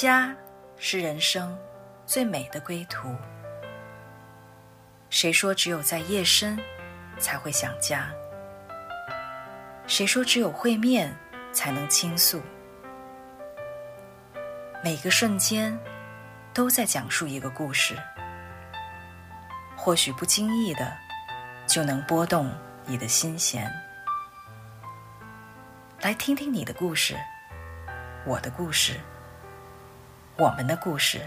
家是人生最美的归途。谁说只有在夜深才会想家？谁说只有会面才能倾诉？每个瞬间都在讲述一个故事，或许不经意的就能拨动你的心弦。来听听你的故事，我的故事。我们的故事，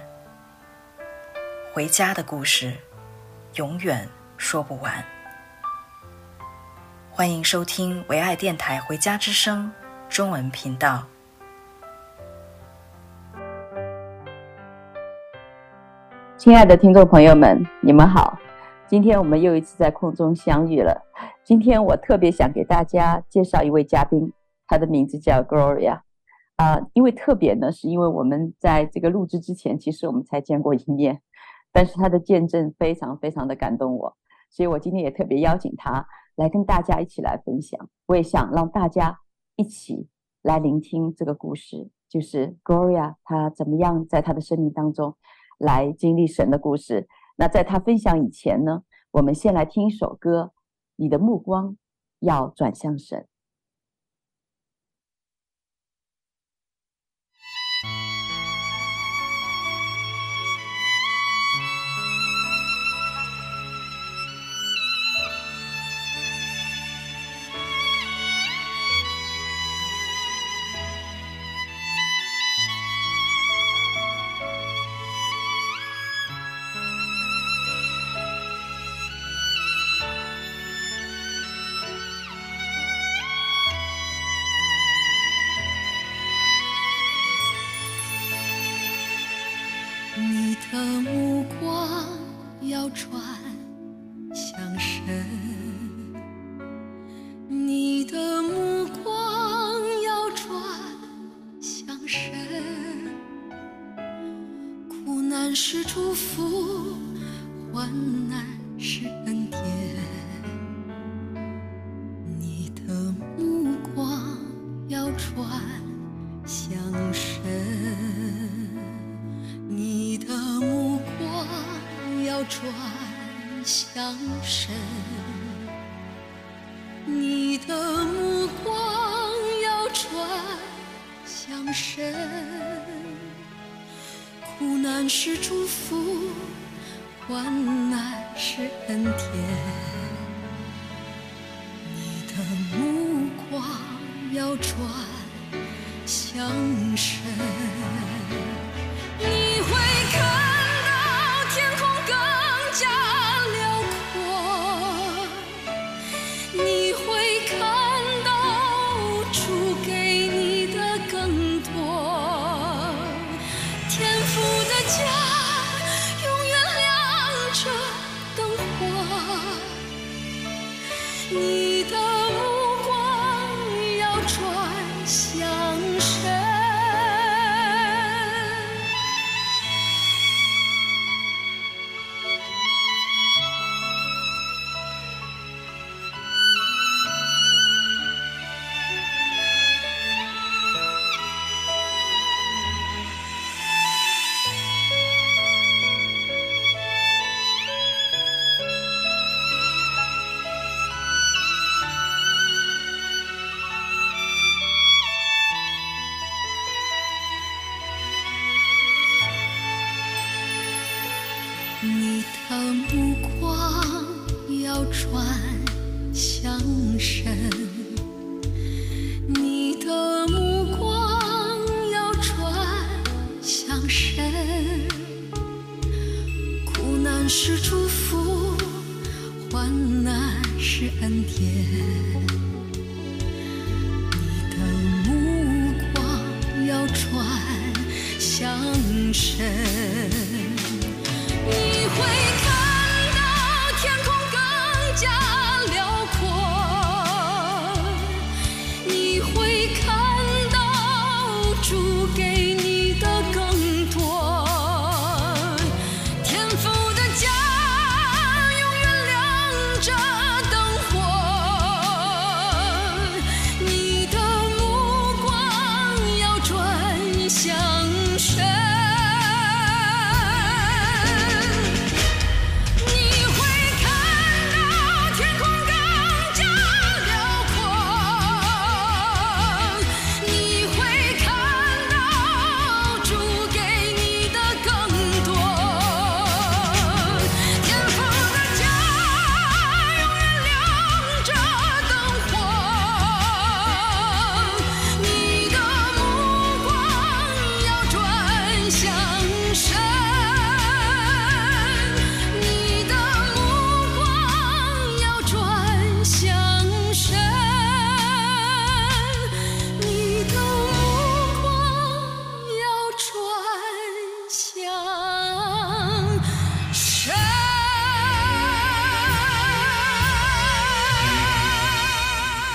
回家的故事，永远说不完。欢迎收听唯爱电台《回家之声》中文频道。亲爱的听众朋友们，你们好！今天我们又一次在空中相遇了。今天我特别想给大家介绍一位嘉宾，他的名字叫 Gloria。啊、因为特别呢，是因为我们在这个录制之前，其实我们才见过一面，但是他的见证非常非常的感动我，所以我今天也特别邀请他来跟大家一起来分享。我也想让大家一起来聆听这个故事，就是 Gloria 她怎么样在她的生命当中来经历神的故事。那在她分享以前呢，我们先来听一首歌，《你的目光要转向神》。转向神你的目光要转向神苦难是祝福患难是恩典。相生。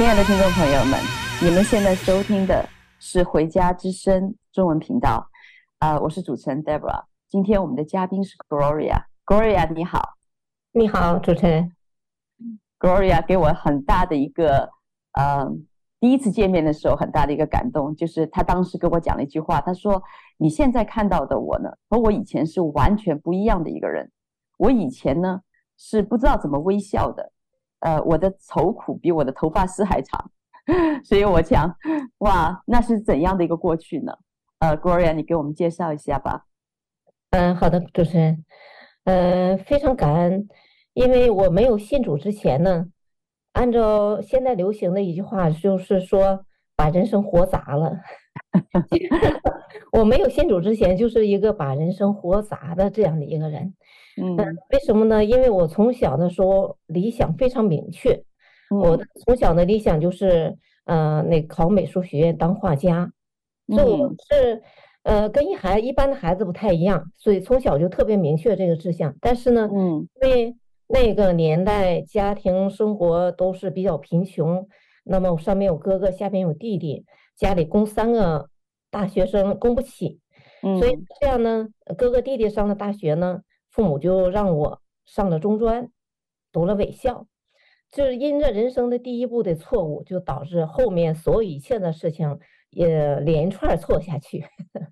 亲爱的听众朋友们，你们现在收听的是《回家之声》中文频道，啊、呃，我是主持人 Deborah。今天我们的嘉宾是 Gloria，Gloria 你好，你好，主持人。Gloria 给我很大的一个，呃，第一次见面的时候很大的一个感动，就是他当时跟我讲了一句话，他说：“你现在看到的我呢，和我以前是完全不一样的一个人。我以前呢是不知道怎么微笑的。”呃，我的愁苦比我的头发丝还长，所以我想，哇，那是怎样的一个过去呢？呃，Gloria，你给我们介绍一下吧。嗯，好的，主持人，呃，非常感恩，因为我没有信主之前呢，按照现在流行的一句话，就是说把人生活砸了。我没有信主之前，就是一个把人生活砸的这样的一个人。嗯，为什么呢？因为我从小的时候理想非常明确，嗯、我从小的理想就是，呃，那考美术学院当画家。所以我是，呃，跟一孩一般的孩子不太一样，所以从小就特别明确这个志向。但是呢，嗯，因为那个年代家庭生活都是比较贫穷，那么我上面有哥哥，下面有弟弟，家里供三个大学生供不起，嗯，所以这样呢，哥哥弟弟上了大学呢。父母就让我上了中专，读了卫校，就是因着人生的第一步的错误，就导致后面所有一切的事情也连串错下去。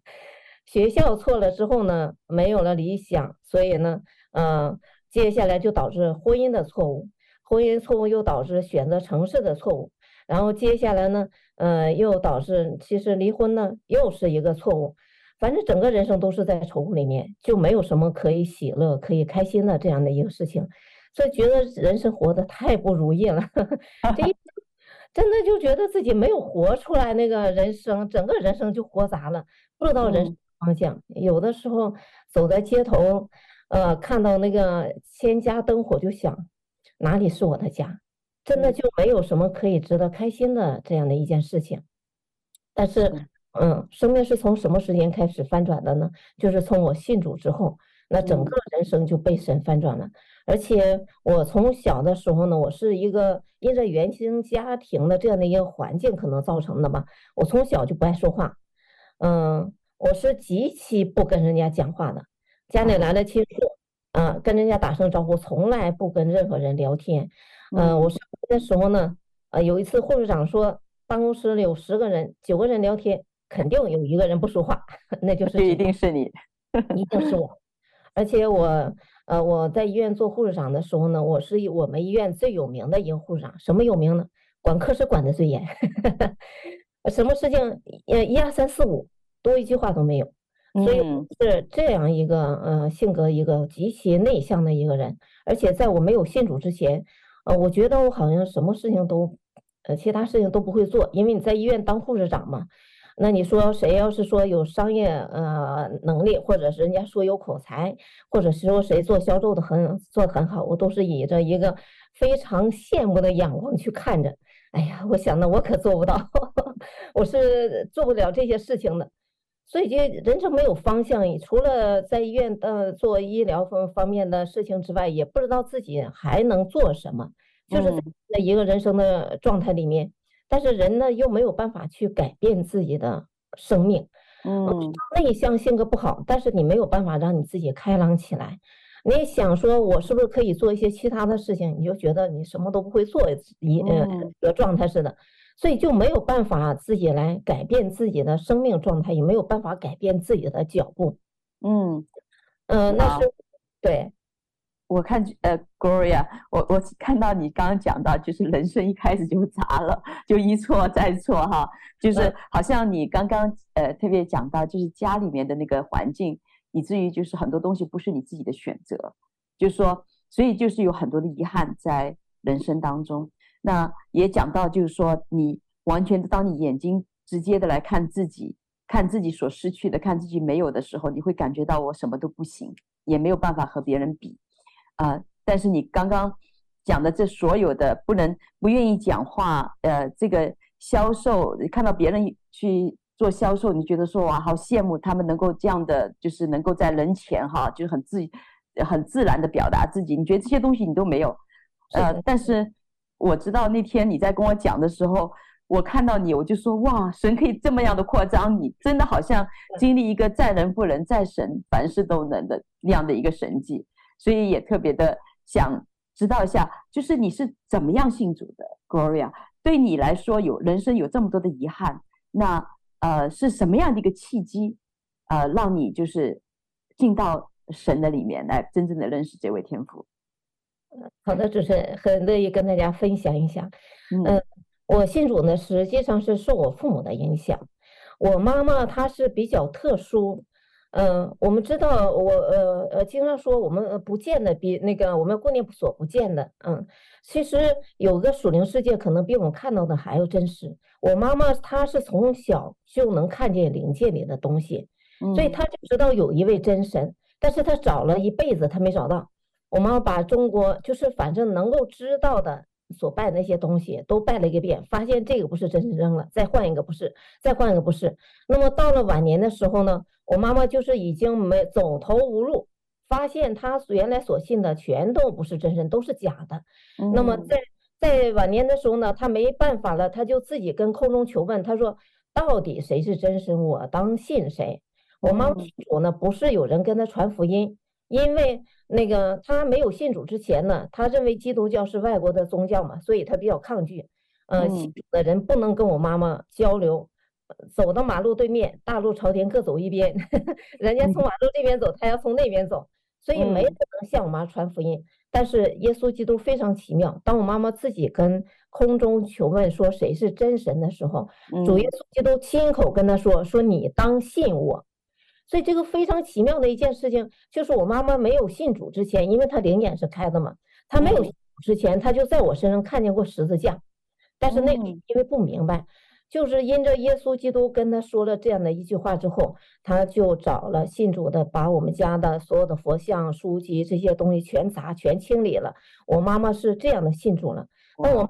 学校错了之后呢，没有了理想，所以呢，嗯、接下来就导致婚姻的错误，婚姻错误又导致选择城市的错误，然后接下来呢，呃，又导致其实离婚呢又是一个错误。反正整个人生都是在愁苦里面，就没有什么可以喜乐、可以开心的这样的一个事情，所以觉得人生活得太不如意了。这一 真的就觉得自己没有活出来那个人生，整个人生就活砸了，不知道人生方向。有的时候走在街头，呃，看到那个千家灯火，就想哪里是我的家？真的就没有什么可以值得开心的这样的一件事情。但是。嗯，生命是从什么时间开始翻转的呢？就是从我信主之后，那整个人生就被神翻转了。而且我从小的时候呢，我是一个因着原生家庭的这样的一个环境可能造成的吧。我从小就不爱说话，嗯，我是极其不跟人家讲话的。家里来了亲属，嗯，跟人家打声招呼，从来不跟任何人聊天。嗯，我上学的时候呢，呃，有一次护士长说，办公室里有十个人，九个人聊天。肯定有一个人不说话，那就是一定是你，一定是我。而且我，呃，我在医院做护士长的时候呢，我是我们医院最有名的一个护士长。什么有名呢？管科室管的最严，什么事情，呃，一二三四五，多一句话都没有。所以是这样一个，呃，性格一个极其内向的一个人。而且在我没有信主之前，呃，我觉得我好像什么事情都，呃，其他事情都不会做，因为你在医院当护士长嘛。那你说谁要是说有商业呃能力，或者是人家说有口才，或者是说谁做销售的很做得很好，我都是以着一个非常羡慕的眼光去看着。哎呀，我想呢，我可做不到，我是做不了这些事情的。所以就人生没有方向，除了在医院呃做医疗方方面的事情之外，也不知道自己还能做什么，就是在一个人生的状态里面。嗯、但是人呢又没有办法去改变自己的生命，嗯，内向性格不好，但是你没有办法让你自己开朗起来。你也想说，我是不是可以做一些其他的事情？你就觉得你什么都不会做，一呃一个状态似的。所以就没有办法自己来改变自己的生命状态，也没有办法改变自己的脚步。嗯嗯、呃，那是对。我看呃，Gloria，我我看到你刚刚讲到，就是人生一开始就砸了，就一错再错哈，就是好像你刚刚呃特别讲到，就是家里面的那个环境，以至于就是很多东西不是你自己的选择，就是说，所以就是有很多的遗憾在人生当中。那也讲到，就是说，你完全的，当你眼睛直接的来看自己，看自己所失去的，看自己没有的时候，你会感觉到我什么都不行，也没有办法和别人比，啊、呃！但是你刚刚讲的这所有的不能不愿意讲话，呃，这个销售，看到别人去做销售，你觉得说哇，好羡慕他们能够这样的，就是能够在人前哈，就很自很自然的表达自己。你觉得这些东西你都没有，呃，但是。我知道那天你在跟我讲的时候，我看到你，我就说哇，神可以这么样的扩张你，真的好像经历一个在人不能，在神凡事都能的那样的一个神迹，所以也特别的想知道一下，就是你是怎么样信主的，Gloria？对你来说，有人生有这么多的遗憾，那呃是什么样的一个契机，呃，让你就是进到神的里面来，真正的认识这位天父？好的，主持人很乐意跟大家分享一下。嗯、呃，我信主呢，实际上是受我父母的影响。我妈妈她是比较特殊。嗯、呃，我们知道我呃呃经常说我们不见的比那个我们过年所不见的。嗯，其实有个属灵世界可能比我们看到的还要真实。我妈妈她是从小就能看见灵界里的东西，所以她就知道有一位真神，但是她找了一辈子，她没找到。我妈妈把中国就是反正能够知道的所拜的那些东西都拜了一个遍，发现这个不是真是扔了，再换一个不是，再换一个不是。那么到了晚年的时候呢，我妈妈就是已经没走投无路，发现她原来所信的全都不是真神，都是假的。那么在在晚年的时候呢，她没办法了，她就自己跟空中求问，她说：“到底谁是真神？我当信谁？”我妈妈清楚呢，不是有人跟她传福音。因为那个他没有信主之前呢，他认为基督教是外国的宗教嘛，所以他比较抗拒。呃，信主的人不能跟我妈妈交流，走到马路对面，大路朝天各走一边，人家从马路这边走，他要从那边走，所以没人能向我妈传福音。但是耶稣基督非常奇妙，当我妈妈自己跟空中求问说谁是真神的时候，主耶稣基督亲口跟他说：“说你当信我。”所以这个非常奇妙的一件事情，就是我妈妈没有信主之前，因为她灵眼是开的嘛，她没有信主之前，她就在我身上看见过十字架，但是那个因为不明白，就是因着耶稣基督跟她说了这样的一句话之后，她就找了信主的，把我们家的所有的佛像、书籍这些东西全砸、全清理了。我妈妈是这样的信主了，那我们。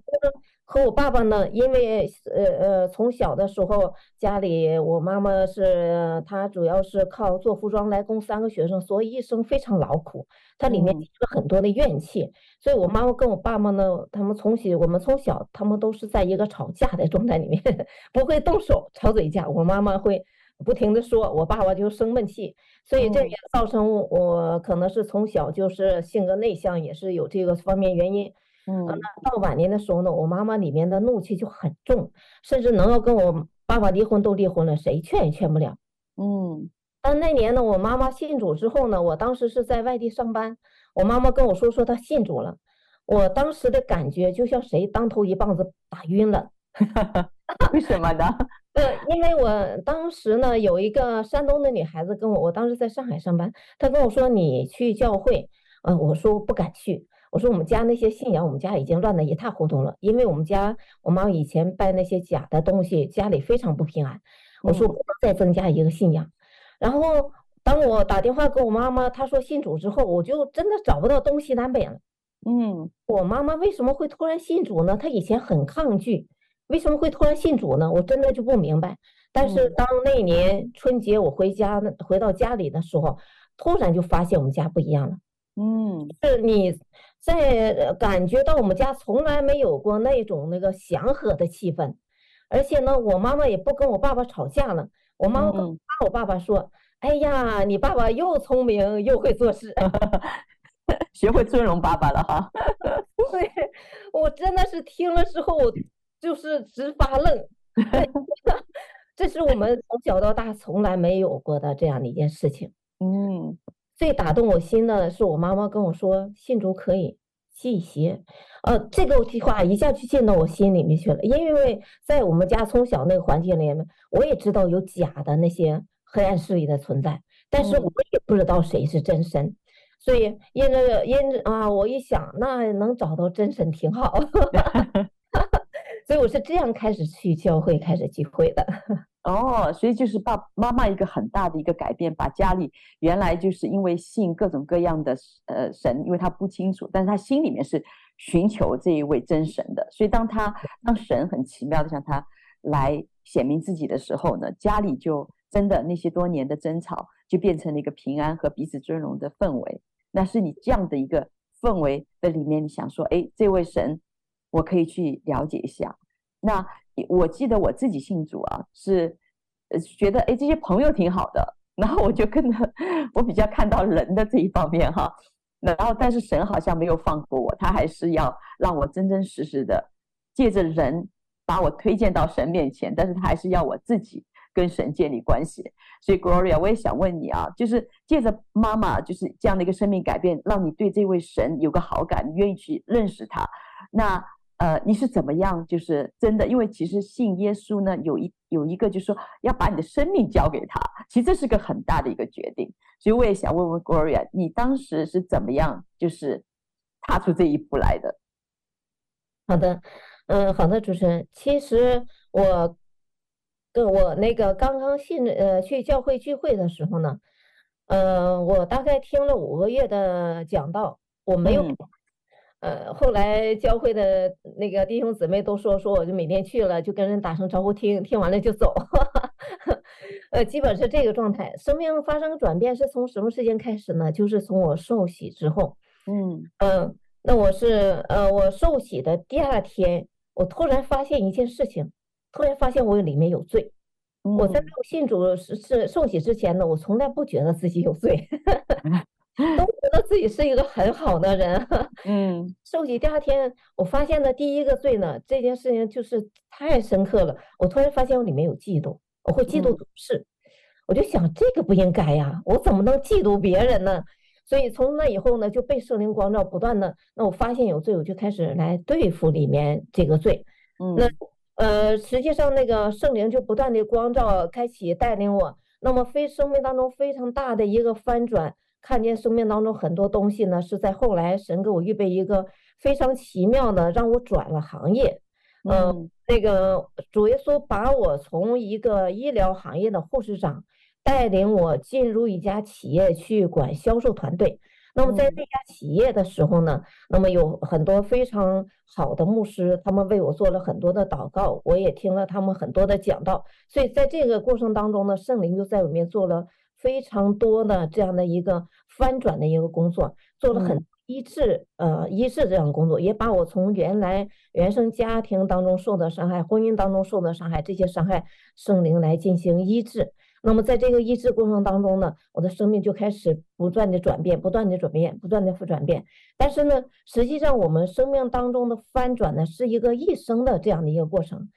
和我爸爸呢，因为呃呃，从小的时候家里我妈妈是她主要是靠做服装来供三个学生，所以一生非常劳苦，她里面积了很多的怨气。所以我妈妈跟我爸爸呢，他们从小我们从小他们都是在一个吵架的状态里面，不会动手吵嘴架，我妈妈会不停的说，我爸爸就生闷气，所以这也造成我可能是从小就是性格内向，也是有这个方面原因。嗯，那到晚年的时候呢，我妈妈里面的怒气就很重，甚至能够跟我爸爸离婚都离婚了，谁劝也劝不了。嗯，但那年呢，我妈妈信主之后呢，我当时是在外地上班，我妈妈跟我说说她信主了，我当时的感觉就像谁当头一棒子打晕了。为什么呢？呃，因为我当时呢有一个山东的女孩子跟我，我当时在上海上班，她跟我说你去教会，呃，我说不敢去。我说我们家那些信仰，我们家已经乱得一塌糊涂了。因为我们家我妈以前拜那些假的东西，家里非常不平安。我说不能再增加一个信仰。然后当我打电话给我妈妈，她说信主之后，我就真的找不到东西南北了。嗯，我妈妈为什么会突然信主呢？她以前很抗拒，为什么会突然信主呢？我真的就不明白。但是当那年春节我回家回到家里的时候，突然就发现我们家不一样了。嗯，是你在感觉到我们家从来没有过那种那个祥和的气氛，而且呢，我妈妈也不跟我爸爸吵架了。我妈妈跟我爸爸说：“嗯、哎呀，你爸爸又聪明又会做事，学会尊荣爸爸了哈。”对，我真的是听了之后，就是直发愣。这是我们从小到大从来没有过的这样的一件事情。嗯。最打动我心的是我妈妈跟我说：“信主可以忌邪。”呃，这个话一下就进到我心里面去了。因为在我们家从小那个环境里面，我也知道有假的那些黑暗势力的存在，但是我也不知道谁是真神。所以因着因着啊，我一想，那能找到真神挺好。所以我是这样开始去教会，开始聚会的。哦，所以就是爸妈妈一个很大的一个改变，把家里原来就是因为信各种各样的呃神，因为他不清楚，但是他心里面是寻求这一位真神的，所以当他当神很奇妙的向他来显明自己的时候呢，家里就真的那些多年的争吵就变成了一个平安和彼此尊荣的氛围。那是你这样的一个氛围的里面，你想说，哎，这位神我可以去了解一下。那我记得我自己信主啊，是觉得哎这些朋友挺好的，然后我就跟着 我比较看到人的这一方面哈，然后但是神好像没有放过我，他还是要让我真真实实的借着人把我推荐到神面前，但是他还是要我自己跟神建立关系。所以 Gloria，我也想问你啊，就是借着妈妈就是这样的一个生命改变，让你对这位神有个好感，你愿意去认识他，那。呃，你是怎么样？就是真的，因为其实信耶稣呢，有一有一个，就是说要把你的生命交给他，其实这是个很大的一个决定。所以我也想问问 Gloria，你当时是怎么样，就是踏出这一步来的？好的，嗯，好的，主持人，其实我跟我那个刚刚信呃去教会聚会的时候呢，呃，我大概听了五个月的讲道，我没有。嗯呃，后来教会的那个弟兄姊妹都说说，我就每天去了，就跟人打声招呼，听听完了就走，呃，基本是这个状态。生命发生转变是从什么时间开始呢？就是从我受洗之后。嗯嗯、呃，那我是呃，我受洗的第二天，我突然发现一件事情，突然发现我里面有罪。嗯、我在没有信主是是受洗之前呢，我从来不觉得自己有罪。都觉得自己是一个很好的人，嗯，受洗第二天，我发现的第一个罪呢，这件事情就是太深刻了。我突然发现我里面有嫉妒，我会嫉妒同事，嗯、我就想这个不应该呀，我怎么能嫉妒别人呢？所以从那以后呢，就被圣灵光照，不断的，那我发现有罪，我就开始来对付里面这个罪。嗯，那呃，实际上那个圣灵就不断的光照，开启带领我，那么非生命当中非常大的一个翻转。看见生命当中很多东西呢，是在后来神给我预备一个非常奇妙的，让我转了行业。嗯、呃，那个主耶稣把我从一个医疗行业的护士长带领我进入一家企业去管销售团队。那么在这家企业的时候呢，那么有很多非常好的牧师，他们为我做了很多的祷告，我也听了他们很多的讲道。所以在这个过程当中呢，圣灵就在里面做了。非常多的这样的一个翻转的一个工作，做了很医治，呃，医治这样工作，也把我从原来原生家庭当中受的伤害、婚姻当中受的伤害，这些伤害，圣灵来进行医治。那么在这个医治过程当中呢，我的生命就开始不断的转变，不断的转变，不断的转变。但是呢，实际上我们生命当中的翻转呢，是一个一生的这样的一个过程。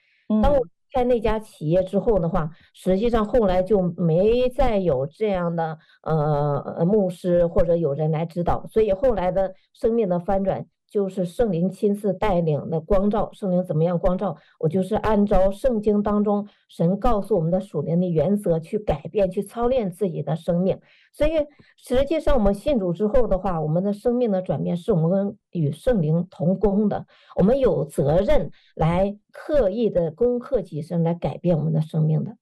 当我在那家企业之后的话，实际上后来就没再有这样的呃牧师或者有人来指导，所以后来的生命的翻转。就是圣灵亲自带领的光照，圣灵怎么样光照，我就是按照圣经当中神告诉我们的属灵的原则去改变、去操练自己的生命。所以实际上我们信主之后的话，我们的生命的转变是我们与圣灵同工的，我们有责任来刻意的攻克己身，来改变我们的生命的。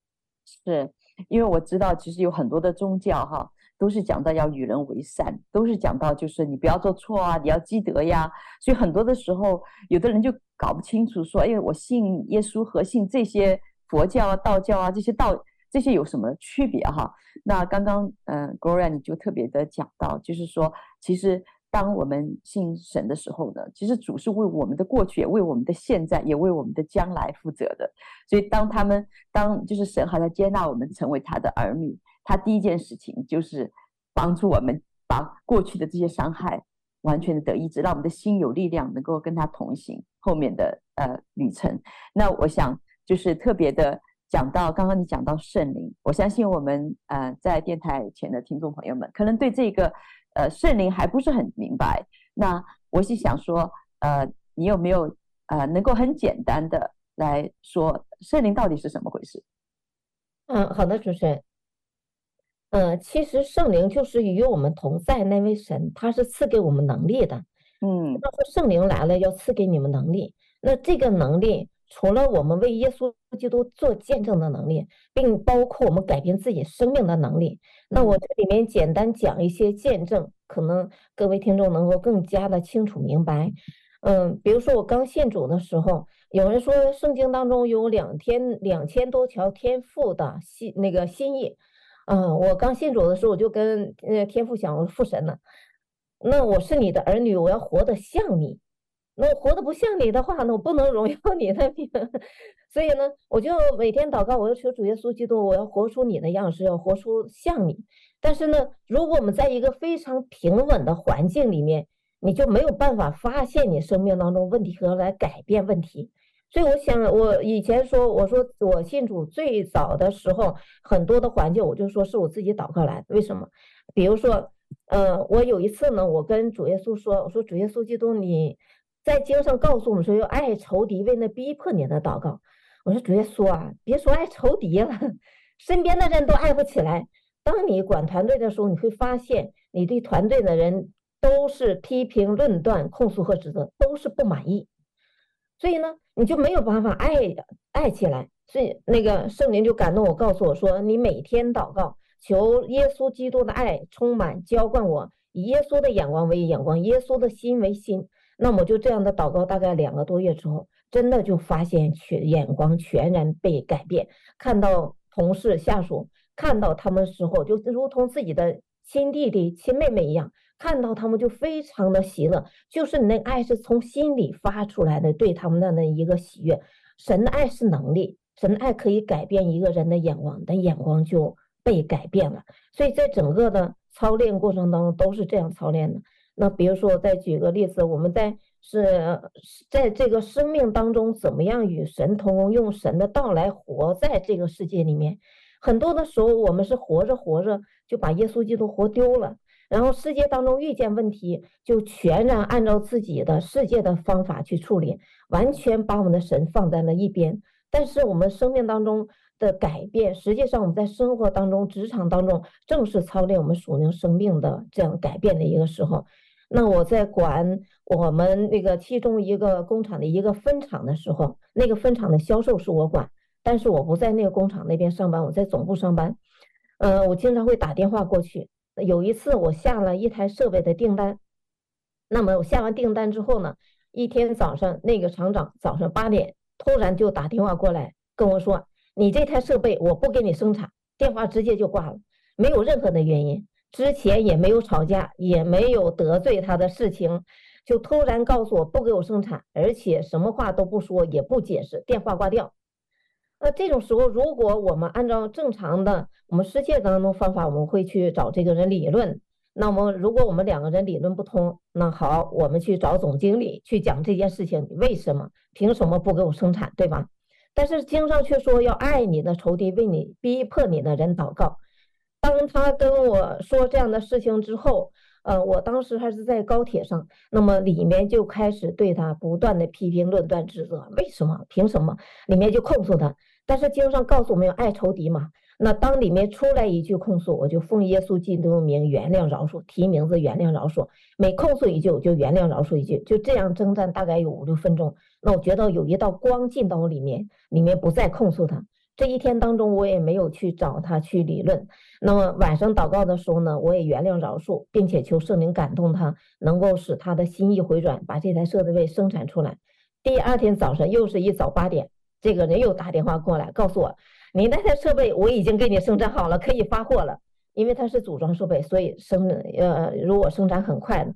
是因为我知道，其实有很多的宗教哈。都是讲到要与人为善，都是讲到就是你不要做错啊，你要积德呀。所以很多的时候，有的人就搞不清楚说，哎，我信耶稣和信这些佛教啊、道教啊这些道这些有什么区别哈？那刚刚嗯、呃、，Gloria 你就特别的讲到，就是说其实。当我们信神的时候呢，其实主是为我们的过去，也为我们的现在，也为我们的将来负责的。所以，当他们当就是神还在接纳我们成为他的儿女，他第一件事情就是帮助我们把过去的这些伤害完全的得医治，让我们的心有力量，能够跟他同行后面的呃旅程。那我想就是特别的讲到，刚刚你讲到圣灵，我相信我们呃在电台前的听众朋友们可能对这个。呃，圣灵还不是很明白。那我是想说，呃，你有没有呃，能够很简单的来说，圣灵到底是什么回事？嗯，好的，主持人。呃，其实圣灵就是与我们同在那位神，他是赐给我们能力的。嗯，他说圣灵来了要赐给你们能力，那这个能力。除了我们为耶稣基督做见证的能力，并包括我们改变自己生命的能力。那我这里面简单讲一些见证，可能各位听众能够更加的清楚明白。嗯，比如说我刚信主的时候，有人说圣经当中有两天两千多条天赋的心那个心意。嗯，我刚信主的时候，我就跟呃天父讲，我说父神呢，那我是你的儿女，我要活得像你。那我活得不像你的话，那我不能荣耀你的名。所以呢，我就每天祷告，我要求主耶稣基督，我要活出你的样式，要活出像你。但是呢，如果我们在一个非常平稳的环境里面，你就没有办法发现你生命当中问题和来改变问题。所以我想，我以前说，我说我信主最早的时候，很多的环境，我就说是我自己祷告来的。为什么？比如说，呃，我有一次呢，我跟主耶稣说，我说主耶稣基督，你。在经上告诉我们说，要爱仇敌，为那逼迫你的祷告。我说主耶稣啊，别说爱仇敌了，身边的人都爱不起来。当你管团队的时候，你会发现，你对团队的人都是批评、论断、控诉和指责，都是不满意。所以呢，你就没有办法爱爱起来。所以那个圣灵就感动我，告诉我说，你每天祷告，求耶稣基督的爱充满浇灌我，以耶稣的眼光为眼光，耶稣的心为心。那么就这样的祷告，大概两个多月之后，真的就发现全眼光全然被改变。看到同事下属，看到他们时候，就如同自己的亲弟弟、亲妹妹一样，看到他们就非常的喜乐。就是你那爱是从心里发出来的，对他们的那一个喜悦。神的爱是能力，神的爱可以改变一个人的眼光，的眼光就被改变了。所以在整个的操练过程当中，都是这样操练的。那比如说，我再举个例子，我们在是在这个生命当中，怎么样与神同工，用神的道来活在这个世界里面。很多的时候，我们是活着活着就把耶稣基督活丢了，然后世界当中遇见问题，就全然按照自己的世界的方法去处理，完全把我们的神放在了一边。但是我们生命当中的改变，实际上我们在生活当中、职场当中，正是操练我们属灵生命的这样改变的一个时候。那我在管我们那个其中一个工厂的一个分厂的时候，那个分厂的销售是我管，但是我不在那个工厂那边上班，我在总部上班。呃，我经常会打电话过去。有一次我下了一台设备的订单，那么我下完订单之后呢，一天早上那个厂长早上八点突然就打电话过来跟我说：“你这台设备我不给你生产。”电话直接就挂了，没有任何的原因。之前也没有吵架，也没有得罪他的事情，就突然告诉我不给我生产，而且什么话都不说，也不解释，电话挂掉。那这种时候，如果我们按照正常的我们世界当中方法，我们会去找这个人理论。那么，如果我们两个人理论不通，那好，我们去找总经理去讲这件事情，你为什么？凭什么不给我生产？对吧？但是经上却说要爱你的仇敌，为你逼迫你的人祷告。当他跟我说这样的事情之后，呃，我当时还是在高铁上，那么里面就开始对他不断的批评、论断、指责。为什么？凭什么？里面就控诉他。但是经上告诉我们要爱仇敌嘛。那当里面出来一句控诉，我就奉耶稣基督名原谅饶恕，提名字原谅饶恕。每控诉一句，我就原谅饶恕一句。就这样征战大概有五六分钟。那我觉得有一道光进到我里面，里面不再控诉他。这一天当中，我也没有去找他去理论。那么晚上祷告的时候呢，我也原谅饶恕，并且求圣灵感动他，能够使他的心意回转，把这台设备生产出来。第二天早上又是一早八点，这个人又打电话过来告诉我，你那台设备我已经给你生产好了，可以发货了。因为它是组装设备，所以生呃，如果生产很快，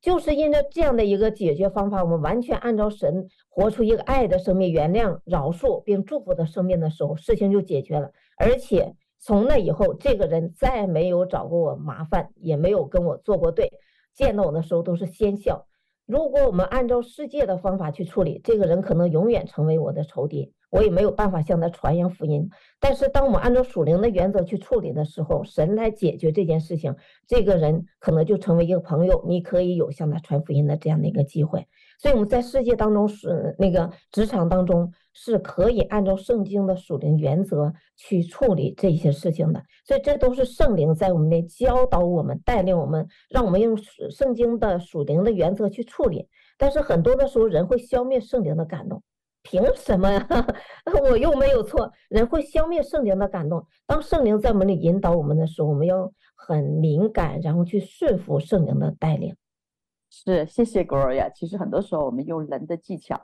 就是因着这样的一个解决方法，我们完全按照神活出一个爱的生命，原谅、饶恕并祝福的生命的时候，事情就解决了。而且从那以后，这个人再没有找过我麻烦，也没有跟我作过对，见到我的时候都是先笑。如果我们按照世界的方法去处理，这个人可能永远成为我的仇敌。我也没有办法向他传扬福音，但是当我们按照属灵的原则去处理的时候，神来解决这件事情，这个人可能就成为一个朋友，你可以有向他传福音的这样的一个机会。所以我们在世界当中是那个职场当中是可以按照圣经的属灵原则去处理这些事情的。所以这都是圣灵在我们内教导我们、带领我们，让我们用圣经的属灵的原则去处理。但是很多的时候，人会消灭圣灵的感动。凭什么呀？我又没有错。人会消灭圣灵的感动。当圣灵在我们里引导我们的时候，我们要很敏感，然后去顺服圣灵的带领。是，谢谢 Gloria。其实很多时候我们用人的技巧、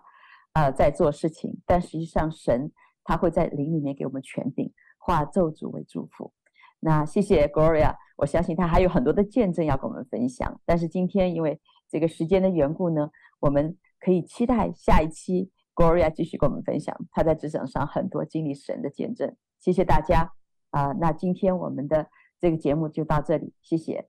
呃、在做事情，但实际上神他会在灵里面给我们权柄，化咒诅为祝福。那谢谢 Gloria，我相信他还有很多的见证要跟我们分享。但是今天因为这个时间的缘故呢，我们可以期待下一期。Gloria 继续跟我们分享她在职场上很多经历神的见证，谢谢大家啊、那今天我们的这个节目就到这里，谢谢，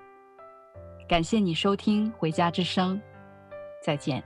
感谢你收听《回家之声》，再见。